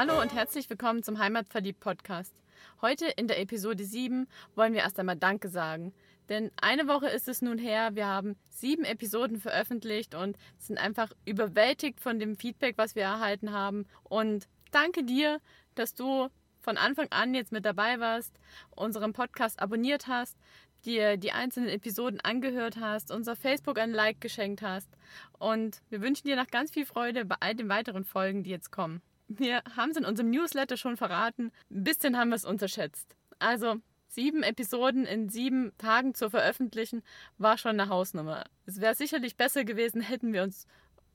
Hallo und herzlich willkommen zum Heimatverliebt Podcast. Heute in der Episode 7 wollen wir erst einmal Danke sagen. Denn eine Woche ist es nun her, wir haben sieben Episoden veröffentlicht und sind einfach überwältigt von dem Feedback, was wir erhalten haben. Und danke dir, dass du von Anfang an jetzt mit dabei warst, unseren Podcast abonniert hast, dir die einzelnen Episoden angehört hast, unser Facebook ein Like geschenkt hast. Und wir wünschen dir noch ganz viel Freude bei all den weiteren Folgen, die jetzt kommen. Wir haben es in unserem Newsletter schon verraten. Ein bisschen haben wir es unterschätzt. Also sieben Episoden in sieben Tagen zu veröffentlichen, war schon eine Hausnummer. Es wäre sicherlich besser gewesen, hätten wir uns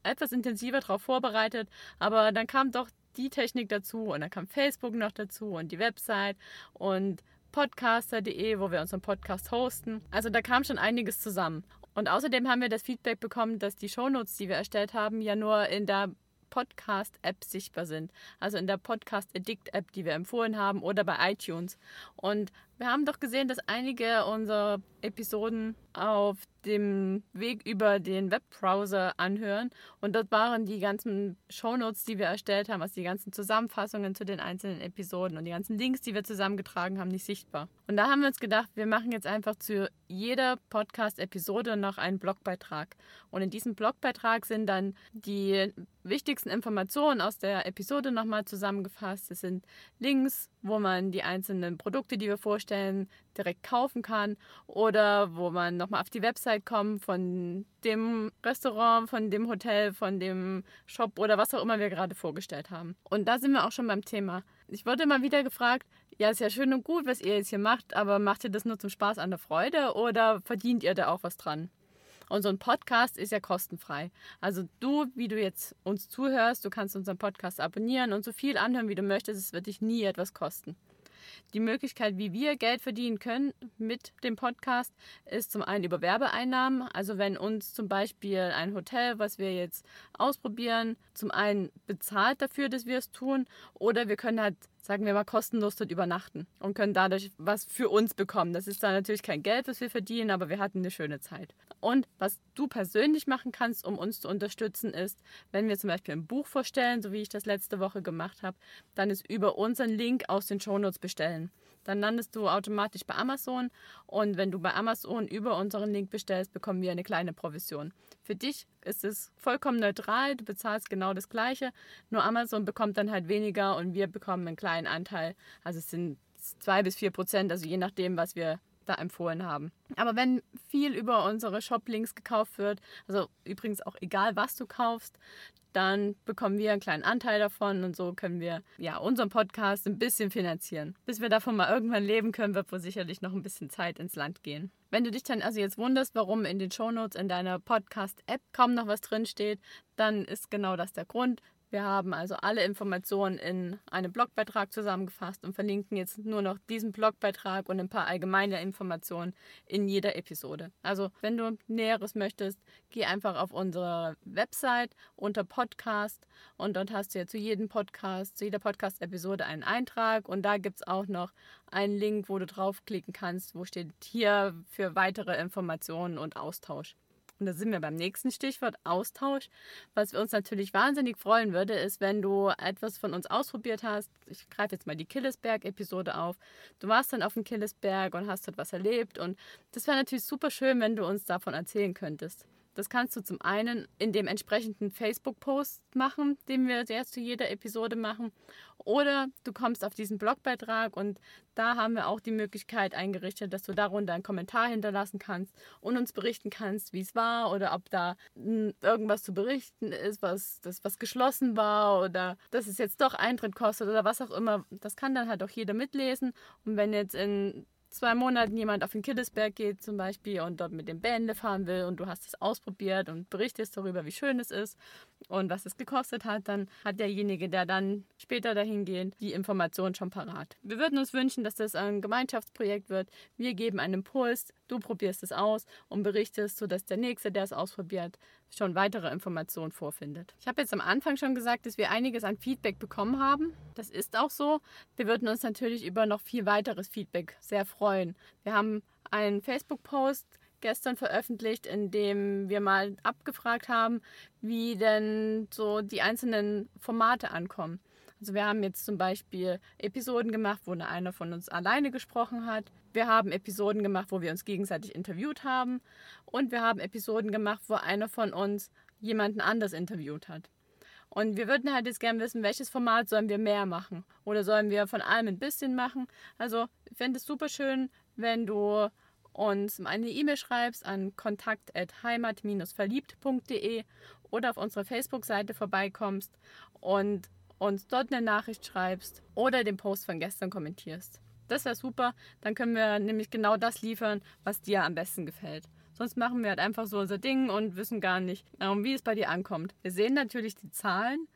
etwas intensiver darauf vorbereitet, aber dann kam doch die Technik dazu und dann kam Facebook noch dazu und die Website und podcaster.de, wo wir unseren Podcast hosten. Also da kam schon einiges zusammen. Und außerdem haben wir das Feedback bekommen, dass die Shownotes, die wir erstellt haben, ja nur in der Podcast-App sichtbar sind. Also in der Podcast Addict-App, die wir empfohlen haben, oder bei iTunes. Und wir haben doch gesehen, dass einige unserer Episoden auf dem Weg über den Webbrowser anhören. Und dort waren die ganzen Shownotes, die wir erstellt haben, also die ganzen Zusammenfassungen zu den einzelnen Episoden und die ganzen Links, die wir zusammengetragen haben, nicht sichtbar. Und da haben wir uns gedacht, wir machen jetzt einfach zu jeder Podcast-Episode noch einen Blogbeitrag. Und in diesem Blogbeitrag sind dann die wichtigsten Informationen aus der Episode nochmal zusammengefasst. Es sind Links, wo man die einzelnen Produkte, die wir vorstellen, direkt kaufen kann oder wo man nochmal auf die Website kommt von dem Restaurant, von dem Hotel, von dem Shop oder was auch immer wir gerade vorgestellt haben. Und da sind wir auch schon beim Thema. Ich wurde immer wieder gefragt, ja, ist ja schön und gut, was ihr jetzt hier macht, aber macht ihr das nur zum Spaß an der Freude oder verdient ihr da auch was dran? Und so ein Podcast ist ja kostenfrei. Also du, wie du jetzt uns zuhörst, du kannst unseren Podcast abonnieren und so viel anhören, wie du möchtest. Es wird dich nie etwas kosten. Die Möglichkeit, wie wir Geld verdienen können mit dem Podcast, ist zum einen über Werbeeinnahmen. Also wenn uns zum Beispiel ein Hotel, was wir jetzt ausprobieren, zum einen bezahlt dafür, dass wir es tun, oder wir können halt sagen wir mal, kostenlos dort übernachten und können dadurch was für uns bekommen. Das ist dann natürlich kein Geld, was wir verdienen, aber wir hatten eine schöne Zeit. Und was du persönlich machen kannst, um uns zu unterstützen, ist, wenn wir zum Beispiel ein Buch vorstellen, so wie ich das letzte Woche gemacht habe, dann ist über unseren Link aus den Shownotes bestellen. Dann landest du automatisch bei Amazon und wenn du bei Amazon über unseren Link bestellst, bekommen wir eine kleine Provision. Für dich ist es vollkommen neutral, du bezahlst genau das gleiche, nur Amazon bekommt dann halt weniger und wir bekommen einen kleinen Anteil. Also es sind zwei bis vier Prozent, also je nachdem, was wir da empfohlen haben. Aber wenn viel über unsere Shop-Links gekauft wird, also übrigens auch egal, was du kaufst, dann bekommen wir einen kleinen Anteil davon und so können wir ja unseren Podcast ein bisschen finanzieren. Bis wir davon mal irgendwann leben können, wird wohl sicherlich noch ein bisschen Zeit ins Land gehen. Wenn du dich dann also jetzt wunderst, warum in den Shownotes in deiner Podcast-App kaum noch was drinsteht, dann ist genau das der Grund. Wir haben also alle Informationen in einem Blogbeitrag zusammengefasst und verlinken jetzt nur noch diesen Blogbeitrag und ein paar allgemeine Informationen in jeder Episode. Also, wenn du Näheres möchtest, geh einfach auf unsere Website unter Podcast und dort hast du ja zu jedem Podcast, zu jeder Podcast-Episode einen Eintrag und da gibt es auch noch einen Link, wo du draufklicken kannst, wo steht hier für weitere Informationen und Austausch. Und da sind wir beim nächsten Stichwort Austausch. Was wir uns natürlich wahnsinnig freuen würde, ist, wenn du etwas von uns ausprobiert hast. Ich greife jetzt mal die Killesberg-Episode auf. Du warst dann auf dem Killesberg und hast dort was erlebt. Und das wäre natürlich super schön, wenn du uns davon erzählen könntest. Das kannst du zum einen in dem entsprechenden Facebook-Post machen, den wir jetzt zu jeder Episode machen. Oder du kommst auf diesen Blogbeitrag und da haben wir auch die Möglichkeit eingerichtet, dass du darunter einen Kommentar hinterlassen kannst und uns berichten kannst, wie es war oder ob da irgendwas zu berichten ist, was, das, was geschlossen war oder dass es jetzt doch Eintritt kostet oder was auch immer. Das kann dann halt auch jeder mitlesen. Und wenn jetzt in zwei Monaten jemand auf den Killesberg geht zum Beispiel und dort mit dem Bände fahren will und du hast es ausprobiert und berichtest darüber, wie schön es ist und was es gekostet hat, dann hat derjenige, der dann später dahin geht, die Information schon parat. Wir würden uns wünschen, dass das ein Gemeinschaftsprojekt wird. Wir geben einen Impuls, du probierst es aus und berichtest, sodass der Nächste, der es ausprobiert, schon weitere Informationen vorfindet. Ich habe jetzt am Anfang schon gesagt, dass wir einiges an Feedback bekommen haben. Das ist auch so. Wir würden uns natürlich über noch viel weiteres Feedback sehr freuen. Wir haben einen Facebook-Post gestern veröffentlicht, in dem wir mal abgefragt haben, wie denn so die einzelnen Formate ankommen. Also wir haben jetzt zum Beispiel Episoden gemacht, wo einer von uns alleine gesprochen hat. Wir haben Episoden gemacht, wo wir uns gegenseitig interviewt haben. Und wir haben Episoden gemacht, wo einer von uns jemanden anders interviewt hat. Und wir würden halt jetzt gerne wissen, welches Format sollen wir mehr machen? Oder sollen wir von allem ein bisschen machen? Also ich fände es super schön, wenn du uns eine E-Mail schreibst an kontakt.heimat-verliebt.de oder auf unserer Facebook-Seite vorbeikommst und uns dort eine Nachricht schreibst oder den Post von gestern kommentierst. Das wäre super, dann können wir nämlich genau das liefern, was dir am besten gefällt. Sonst machen wir halt einfach so unser Ding und wissen gar nicht, wie es bei dir ankommt. Wir sehen natürlich die Zahlen.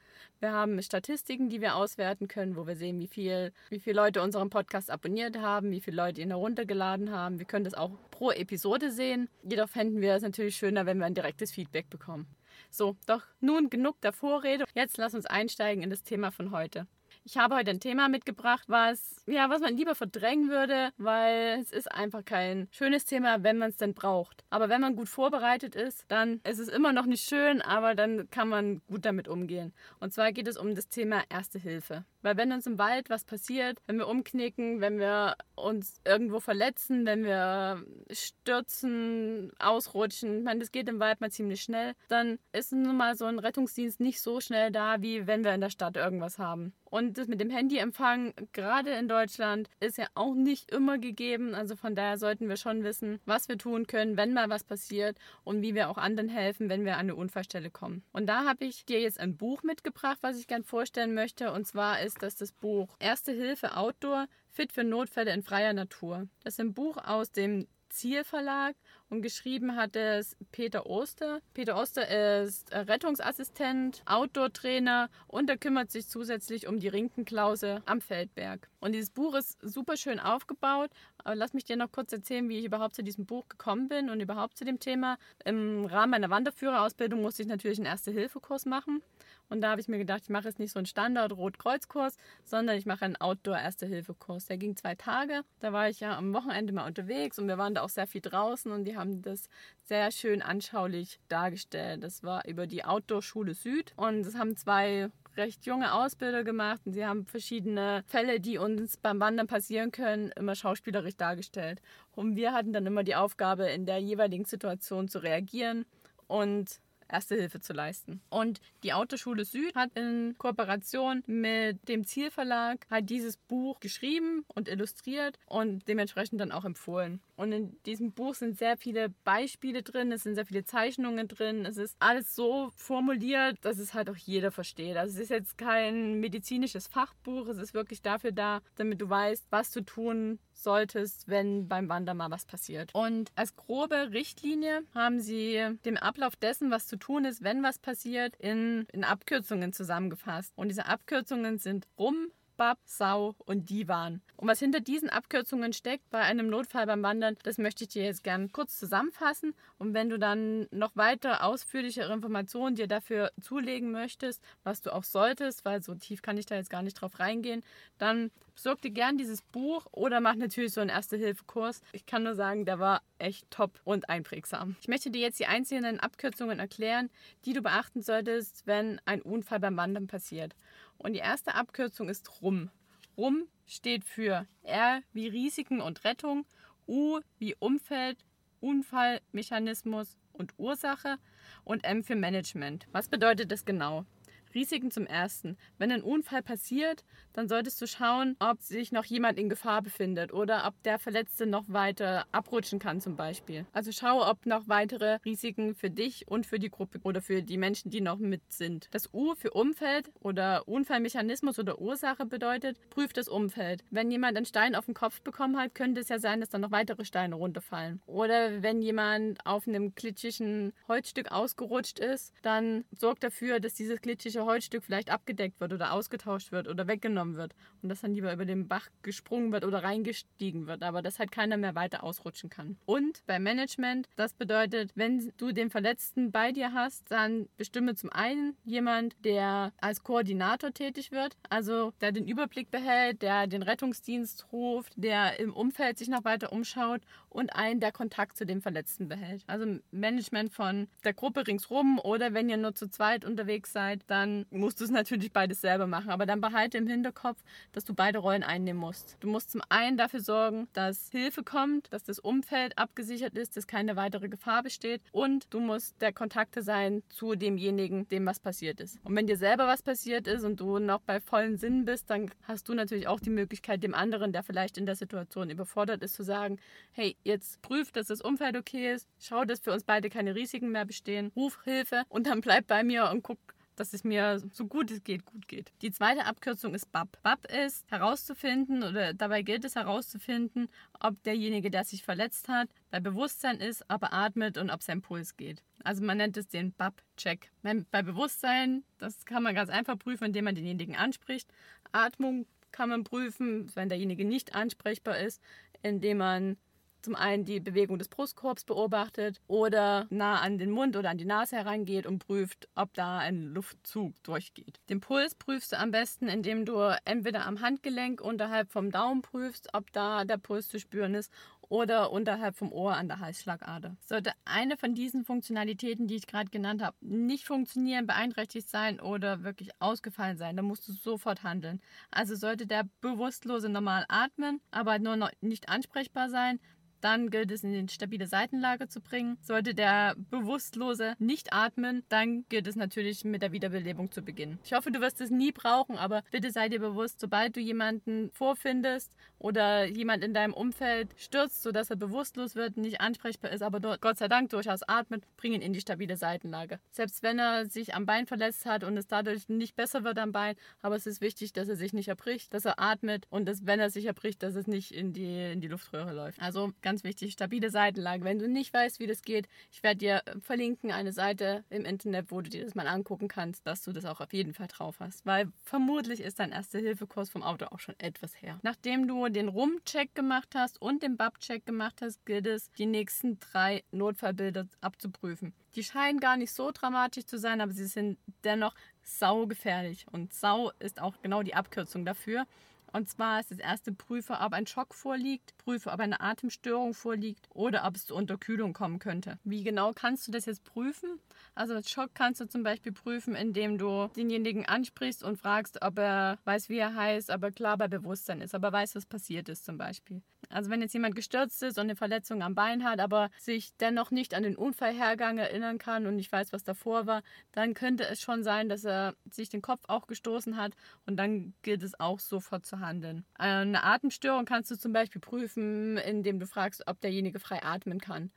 Wir haben Statistiken, die wir auswerten können, wo wir sehen, wie viel, wie viele Leute unseren Podcast abonniert haben, wie viele Leute ihn heruntergeladen haben. Wir können das auch pro Episode sehen. Jedoch fänden wir es natürlich schöner, wenn wir ein direktes Feedback bekommen. So, doch nun genug der Vorrede. Jetzt lass uns einsteigen in das Thema von heute. Ich habe heute ein Thema mitgebracht, was, ja, was man lieber verdrängen würde, weil es ist einfach kein schönes Thema, wenn man es denn braucht. Aber wenn man gut vorbereitet ist, dann ist es immer noch nicht schön, aber dann kann man gut damit umgehen. Und zwar geht es um das Thema Erste Hilfe. Weil wenn uns im Wald was passiert, wenn wir umknicken, wenn wir uns irgendwo verletzen, wenn wir stürzen, ausrutschen, ich meine, das geht im Wald mal ziemlich schnell, dann ist nun mal so ein Rettungsdienst nicht so schnell da, wie wenn wir in der Stadt irgendwas haben. Und das mit dem Handyempfang, gerade in Deutschland, ist ja auch nicht immer gegeben. Also von daher sollten wir schon wissen, was wir tun können, wenn mal was passiert und wie wir auch anderen helfen, wenn wir an eine Unfallstelle kommen. Und da habe ich dir jetzt ein Buch mitgebracht, was ich gerne vorstellen möchte. Und zwar ist ist das das Buch Erste Hilfe Outdoor, fit für Notfälle in freier Natur. Das ist ein Buch aus dem Zielverlag und geschrieben hat es Peter Oster. Peter Oster ist Rettungsassistent, Outdoor-Trainer und er kümmert sich zusätzlich um die Rinkenklause am Feldberg. Und dieses Buch ist super schön aufgebaut. Aber lass mich dir noch kurz erzählen, wie ich überhaupt zu diesem Buch gekommen bin und überhaupt zu dem Thema. Im Rahmen meiner Wanderführerausbildung musste ich natürlich einen Erste-Hilfe-Kurs machen. Und da habe ich mir gedacht, ich mache jetzt nicht so einen Standard-Rotkreuz-Kurs, sondern ich mache einen Outdoor-Erste-Hilfe-Kurs. Der ging zwei Tage. Da war ich ja am Wochenende mal unterwegs und wir waren da auch sehr viel draußen und die haben das sehr schön anschaulich dargestellt. Das war über die Outdoor-Schule Süd und es haben zwei recht junge Ausbilder gemacht und sie haben verschiedene Fälle, die uns beim Wandern passieren können, immer schauspielerisch dargestellt. Und wir hatten dann immer die Aufgabe, in der jeweiligen Situation zu reagieren und Erste Hilfe zu leisten. Und die Autoschule Süd hat in Kooperation mit dem Zielverlag halt dieses Buch geschrieben und illustriert und dementsprechend dann auch empfohlen. Und in diesem Buch sind sehr viele Beispiele drin, es sind sehr viele Zeichnungen drin, es ist alles so formuliert, dass es halt auch jeder versteht. Also es ist jetzt kein medizinisches Fachbuch, es ist wirklich dafür da, damit du weißt, was zu tun solltest, wenn beim Wandern mal was passiert. Und als grobe Richtlinie haben sie den Ablauf dessen, was zu tun ist, wenn was passiert, in, in Abkürzungen zusammengefasst. Und diese Abkürzungen sind rum, Bab, Sau und Divan. Und was hinter diesen Abkürzungen steckt bei einem Notfall beim Wandern, das möchte ich dir jetzt gerne kurz zusammenfassen. Und wenn du dann noch weiter ausführlichere Informationen dir dafür zulegen möchtest, was du auch solltest, weil so tief kann ich da jetzt gar nicht drauf reingehen, dann besorg dir gern dieses Buch oder mach natürlich so einen Erste-Hilfe-Kurs. Ich kann nur sagen, der war echt top und einprägsam. Ich möchte dir jetzt die einzelnen Abkürzungen erklären, die du beachten solltest, wenn ein Unfall beim Wandern passiert. Und die erste Abkürzung ist RUM. RUM steht für R wie Risiken und Rettung, U wie Umfeld, Unfallmechanismus und Ursache und M für Management. Was bedeutet das genau? Risiken zum ersten. Wenn ein Unfall passiert, dann solltest du schauen, ob sich noch jemand in Gefahr befindet oder ob der Verletzte noch weiter abrutschen kann zum Beispiel. Also schau, ob noch weitere Risiken für dich und für die Gruppe oder für die Menschen, die noch mit sind. Das U für Umfeld oder Unfallmechanismus oder Ursache bedeutet, prüf das Umfeld. Wenn jemand einen Stein auf den Kopf bekommen hat, könnte es ja sein, dass dann noch weitere Steine runterfallen. Oder wenn jemand auf einem glitschigen Holzstück ausgerutscht ist, dann sorg dafür, dass dieses glitschige eigentliche Holzstück vielleicht abgedeckt wird oder ausgetauscht wird oder weggenommen wird und dass dann lieber über den Bach gesprungen wird oder reingestiegen wird, aber dass halt keiner mehr weiter ausrutschen kann. Und beim Management, das bedeutet, wenn du den Verletzten bei dir hast, dann bestimme zum einen jemand, der als Koordinator tätig wird, also der den Überblick behält, der den Rettungsdienst ruft, der im Umfeld sich noch weiter umschaut und einen, der Kontakt zu dem Verletzten behält. Also Management von der Gruppe ringsrum oder wenn ihr nur zu zweit unterwegs seid, dann dann musst du es natürlich beides selber machen. Aber dann behalte im Hinterkopf, dass du beide Rollen einnehmen musst. Du musst zum einen dafür sorgen, dass Hilfe kommt, dass das Umfeld abgesichert ist, dass keine weitere Gefahr besteht und du musst der Kontakte sein zu demjenigen, dem was passiert ist. Und wenn dir selber was passiert ist und du noch bei vollen Sinnen bist, dann hast du natürlich auch die Möglichkeit, dem anderen, der vielleicht in der Situation überfordert ist, zu sagen, hey, jetzt prüf, dass das Umfeld okay ist, schau, dass für uns beide keine Risiken mehr bestehen, ruf Hilfe und dann bleib bei mir und guck, dass es mir so gut es geht, gut geht. Die zweite Abkürzung ist BAP. BAP ist herauszufinden oder dabei gilt es herauszufinden, ob derjenige, der sich verletzt hat, bei Bewusstsein ist, ob er atmet und ob sein Puls geht. Also man nennt es den BAP-Check. Bei Bewusstsein, das kann man ganz einfach prüfen, indem man denjenigen anspricht. Atmung kann man prüfen, wenn derjenige nicht ansprechbar ist, indem man zum einen die Bewegung des Brustkorbs beobachtet oder nah an den Mund oder an die Nase herangeht und prüft, ob da ein Luftzug durchgeht. Den Puls prüfst du am besten, indem du entweder am Handgelenk unterhalb vom Daumen prüfst, ob da der Puls zu spüren ist oder unterhalb vom Ohr an der Halsschlagader. Sollte eine von diesen Funktionalitäten, die ich gerade genannt habe, nicht funktionieren, beeinträchtigt sein oder wirklich ausgefallen sein, dann musst du sofort handeln. Also sollte der Bewusstlose normal atmen, aber nur noch nicht ansprechbar sein, dann gilt es in die stabile Seitenlage zu bringen. Sollte der Bewusstlose nicht atmen, dann gilt es natürlich mit der Wiederbelebung zu beginnen. Ich hoffe, du wirst es nie brauchen, aber bitte sei dir bewusst, sobald du jemanden vorfindest oder jemand in deinem Umfeld stürzt, sodass er bewusstlos wird, nicht ansprechbar ist, aber Gott sei Dank durchaus atmet, bring ihn in die stabile Seitenlage. Selbst wenn er sich am Bein verletzt hat und es dadurch nicht besser wird am Bein, aber es ist wichtig, dass er sich nicht erbricht, dass er atmet und dass, wenn er sich erbricht, dass es nicht in die, in die Luftröhre läuft. Also ganz wichtig, stabile Seitenlage. Wenn du nicht weißt, wie das geht, ich werde dir äh, verlinken eine Seite im Internet, wo du dir das mal angucken kannst, dass du das auch auf jeden Fall drauf hast. Weil vermutlich ist dein Erste-Hilfe-Kurs vom Auto auch schon etwas her. Nachdem du den Rum-Check gemacht hast und den Bab-Check gemacht hast, gilt es, die nächsten drei Notfallbilder abzuprüfen. Die scheinen gar nicht so dramatisch zu sein, aber sie sind dennoch saugefährlich. Und sau ist auch genau die Abkürzung dafür. Und zwar ist das erste Prüfe, ob ein Schock vorliegt, prüfe, ob eine Atemstörung vorliegt oder ob es zur Unterkühlung kommen könnte. Wie genau kannst du das jetzt prüfen? Also Schock kannst du zum Beispiel prüfen, indem du denjenigen ansprichst und fragst, ob er weiß, wie er heißt, aber klar bei Bewusstsein ist, aber weiß, was passiert ist zum Beispiel. Also wenn jetzt jemand gestürzt ist und eine Verletzung am Bein hat, aber sich dennoch nicht an den Unfallhergang erinnern kann und nicht weiß, was davor war, dann könnte es schon sein, dass er sich den Kopf auch gestoßen hat und dann gilt es auch sofort zu handeln. Eine Atemstörung kannst du zum Beispiel prüfen, indem du fragst, ob derjenige frei atmen kann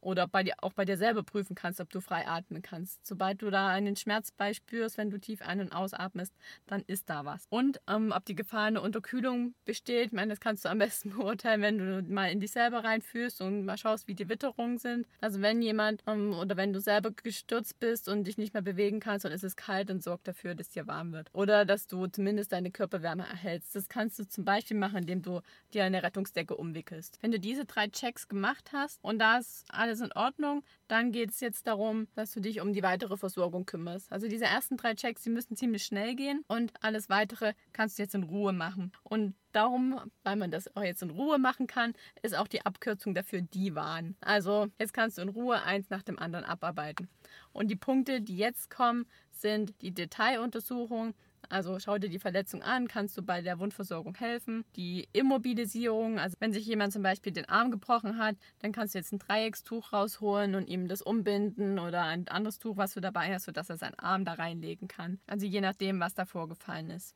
oder bei dir, auch bei dir selber prüfen kannst, ob du frei atmen kannst. Sobald du da einen Schmerz spürst, wenn du tief ein- und ausatmest, dann ist da was. Und ähm, ob die Gefahr einer Unterkühlung besteht, ich meine, das kannst du am besten beurteilen, wenn du mal in dich selber reinfühlst und mal schaust, wie die Witterungen sind. Also wenn jemand ähm, oder wenn du selber gestürzt bist und dich nicht mehr bewegen kannst und es ist kalt, dann sorg dafür, dass dir warm wird. Oder dass du zumindest deine Körperwärme erhältst. Das kannst du zum Beispiel machen, indem du dir eine Rettungsdecke umwickelst. Wenn du diese drei Checks gemacht hast und das alles alles in Ordnung. Dann geht es jetzt darum, dass du dich um die weitere Versorgung kümmerst. Also diese ersten drei Checks, die müssen ziemlich schnell gehen und alles weitere kannst du jetzt in Ruhe machen. Und darum, weil man das auch jetzt in Ruhe machen kann, ist auch die Abkürzung dafür Divan. Also jetzt kannst du in Ruhe eins nach dem anderen abarbeiten. Und die Punkte, die jetzt kommen, sind die Detailuntersuchung, also schau dir die Verletzung an, kannst du bei der Wundversorgung helfen. Die Immobilisierung, also wenn sich jemand zum Beispiel den Arm gebrochen hat, dann kannst du jetzt ein Dreieckstuch rausholen und ihm das umbinden oder ein anderes Tuch, was du dabei hast, sodass er seinen Arm da reinlegen kann. Also je nachdem, was da vorgefallen ist.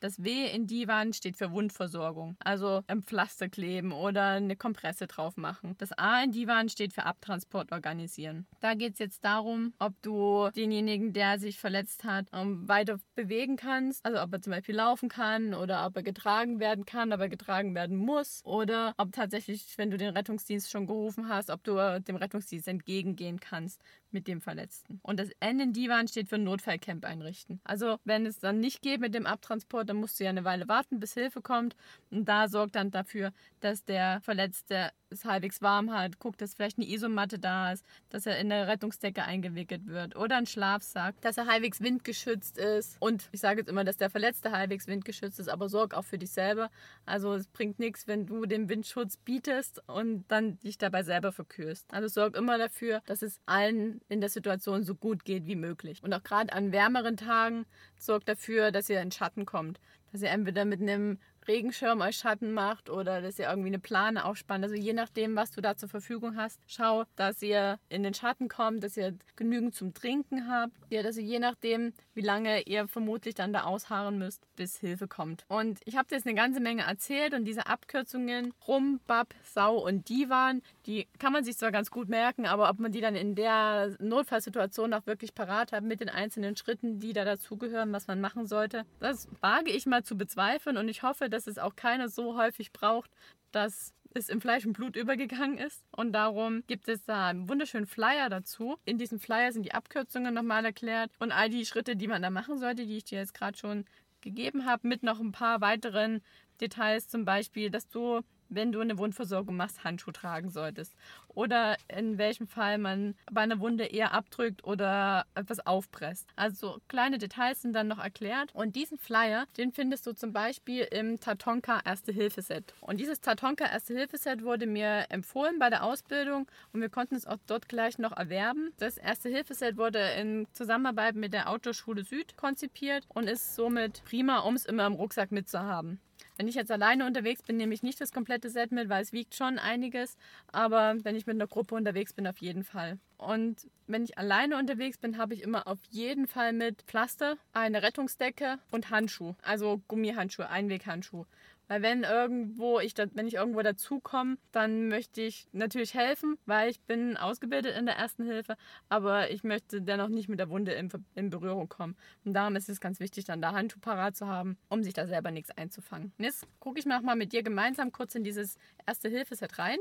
Das W in Divan steht für Wundversorgung, also ein Pflaster kleben oder eine Kompresse drauf machen. Das A in Divan steht für Abtransport organisieren. Da geht es jetzt darum, ob du denjenigen, der sich verletzt hat, ähm, weiter bewegen kannst, also ob er zum Beispiel laufen kann oder ob er getragen werden kann, ob er getragen werden muss oder ob tatsächlich, wenn du den Rettungsdienst schon gerufen hast, ob du dem Rettungsdienst entgegengehen kannst mit dem Verletzten. Und das N in Divan steht für Notfallcamp einrichten. Also wenn es dann nicht geht mit dem Abtransport, dann musst du ja eine Weile warten, bis Hilfe kommt. Und da sorgt dann dafür, dass der Verletzte es halbwegs warm hat, guckt, dass vielleicht eine Isomatte da ist, dass er in der Rettungsdecke eingewickelt wird oder ein Schlafsack, dass er halbwegs windgeschützt ist. Und ich sage jetzt immer, dass der Verletzte halbwegs windgeschützt ist, aber sorg auch für dich selber. Also es bringt nichts, wenn du den Windschutz bietest und dann dich dabei selber verkühlst. Also sorg immer dafür, dass es allen in der Situation so gut geht wie möglich. Und auch gerade an wärmeren Tagen sorg dafür, dass ihr in Schatten kommt. Dass ihr entweder mit einem Regenschirm euch Schatten macht oder dass ihr irgendwie eine Plane aufspannt. Also je nachdem, was du da zur Verfügung hast, schau, dass ihr in den Schatten kommt, dass ihr genügend zum Trinken habt. Ja, dass ihr je nachdem, wie lange ihr vermutlich dann da ausharren müsst, bis Hilfe kommt. Und ich habe jetzt eine ganze Menge erzählt und diese Abkürzungen Rum, Bab, Sau und Divan, die kann man sich zwar ganz gut merken, aber ob man die dann in der Notfallsituation auch wirklich parat hat mit den einzelnen Schritten, die da dazugehören, was man machen sollte, das wage ich mal zu bezweifeln und ich hoffe, dass dass es auch keiner so häufig braucht, dass es im Fleisch und Blut übergegangen ist. Und darum gibt es da einen wunderschönen Flyer dazu. In diesem Flyer sind die Abkürzungen nochmal erklärt und all die Schritte, die man da machen sollte, die ich dir jetzt gerade schon gegeben habe, mit noch ein paar weiteren Details, zum Beispiel, dass du wenn du eine Wundversorgung machst, Handschuhe tragen solltest. Oder in welchem Fall man bei einer Wunde eher abdrückt oder etwas aufpresst. Also kleine Details sind dann noch erklärt. Und diesen Flyer, den findest du zum Beispiel im Tatonka Erste-Hilfe-Set. Und dieses Tatonka Erste-Hilfe-Set wurde mir empfohlen bei der Ausbildung und wir konnten es auch dort gleich noch erwerben. Das Erste-Hilfe-Set wurde in Zusammenarbeit mit der Autoschule Süd konzipiert und ist somit prima, um es immer im Rucksack mitzuhaben. Wenn ich jetzt alleine unterwegs bin, nehme ich nicht das komplette Set mit, weil es wiegt schon einiges. Aber wenn ich mit einer Gruppe unterwegs bin, auf jeden Fall. Und wenn ich alleine unterwegs bin, habe ich immer auf jeden Fall mit Pflaster, eine Rettungsdecke und Handschuhe. Also Gummihandschuhe, Einweghandschuhe. Weil wenn irgendwo ich da, wenn ich irgendwo dazukomme, dann möchte ich natürlich helfen, weil ich bin ausgebildet in der ersten Hilfe, aber ich möchte dennoch nicht mit der Wunde in, in Berührung kommen. Und darum ist es ganz wichtig, dann da Handschuh parat zu haben, um sich da selber nichts einzufangen. Und jetzt gucke ich mal mit dir gemeinsam kurz in dieses erste Hilfe-Set rein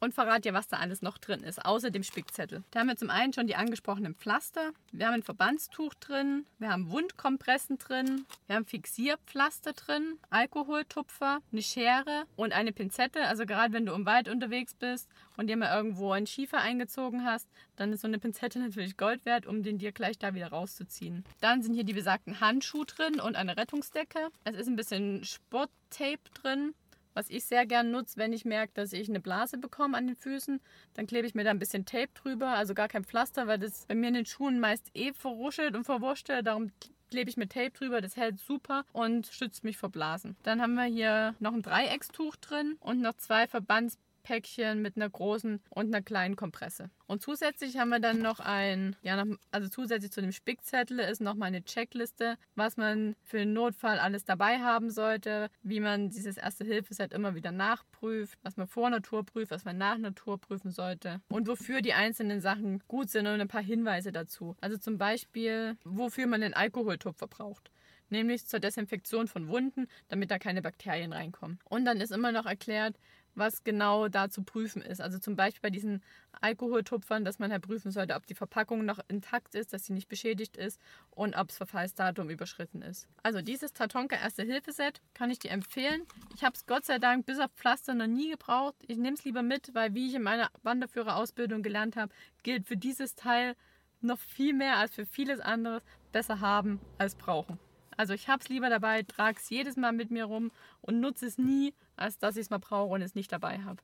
und verrate dir, was da alles noch drin ist, außer dem Spickzettel. Da haben wir zum einen schon die angesprochenen Pflaster, wir haben ein Verbandstuch drin, wir haben Wundkompressen drin, wir haben Fixierpflaster drin, Alkoholtupfer, eine Schere und eine Pinzette. Also gerade wenn du im Wald unterwegs bist und dir mal irgendwo einen Schiefer eingezogen hast, dann ist so eine Pinzette natürlich Gold wert, um den dir gleich da wieder rauszuziehen. Dann sind hier die besagten Handschuhe drin und eine Rettungsdecke. Es ist ein bisschen Sporttape drin was ich sehr gern nutze, wenn ich merke, dass ich eine Blase bekomme an den Füßen, dann klebe ich mir da ein bisschen Tape drüber, also gar kein Pflaster, weil das bei mir in den Schuhen meist eh verruschelt und verwurschtelt. Darum klebe ich mit Tape drüber, das hält super und schützt mich vor Blasen. Dann haben wir hier noch ein Dreieckstuch drin und noch zwei Verbands Päckchen mit einer großen und einer kleinen Kompresse. Und zusätzlich haben wir dann noch ein, ja, also zusätzlich zu dem Spickzettel ist noch mal eine Checkliste, was man für den Notfall alles dabei haben sollte, wie man dieses Erste-Hilfe-Set immer wieder nachprüft, was man vor Natur prüft, was man nach Natur prüfen sollte und wofür die einzelnen Sachen gut sind und ein paar Hinweise dazu. Also zum Beispiel, wofür man den Alkoholtupfer braucht nämlich zur Desinfektion von Wunden, damit da keine Bakterien reinkommen. Und dann ist immer noch erklärt, was genau da zu prüfen ist. Also zum Beispiel bei diesen Alkoholtupfern, dass man halt prüfen sollte, ob die Verpackung noch intakt ist, dass sie nicht beschädigt ist und ob das Verfallsdatum überschritten ist. Also dieses Tatonka Erste-Hilfe-Set kann ich dir empfehlen. Ich habe es Gott sei Dank bis auf Pflaster noch nie gebraucht. Ich nehme es lieber mit, weil wie ich in meiner Wanderführerausbildung gelernt habe, gilt für dieses Teil noch viel mehr als für vieles anderes besser haben als brauchen. Also ich habe es lieber dabei, trage es jedes Mal mit mir rum und nutze es nie, als dass ich es mal brauche und es nicht dabei habe.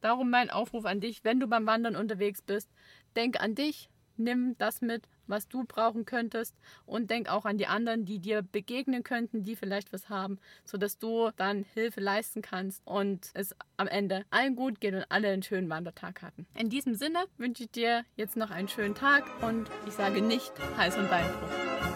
Darum mein Aufruf an dich, wenn du beim Wandern unterwegs bist, denk an dich, nimm das mit, was du brauchen könntest und denk auch an die anderen, die dir begegnen könnten, die vielleicht was haben, sodass du dann Hilfe leisten kannst und es am Ende allen gut geht und alle einen schönen Wandertag hatten. In diesem Sinne wünsche ich dir jetzt noch einen schönen Tag und ich sage nicht heiß und Beinbruch.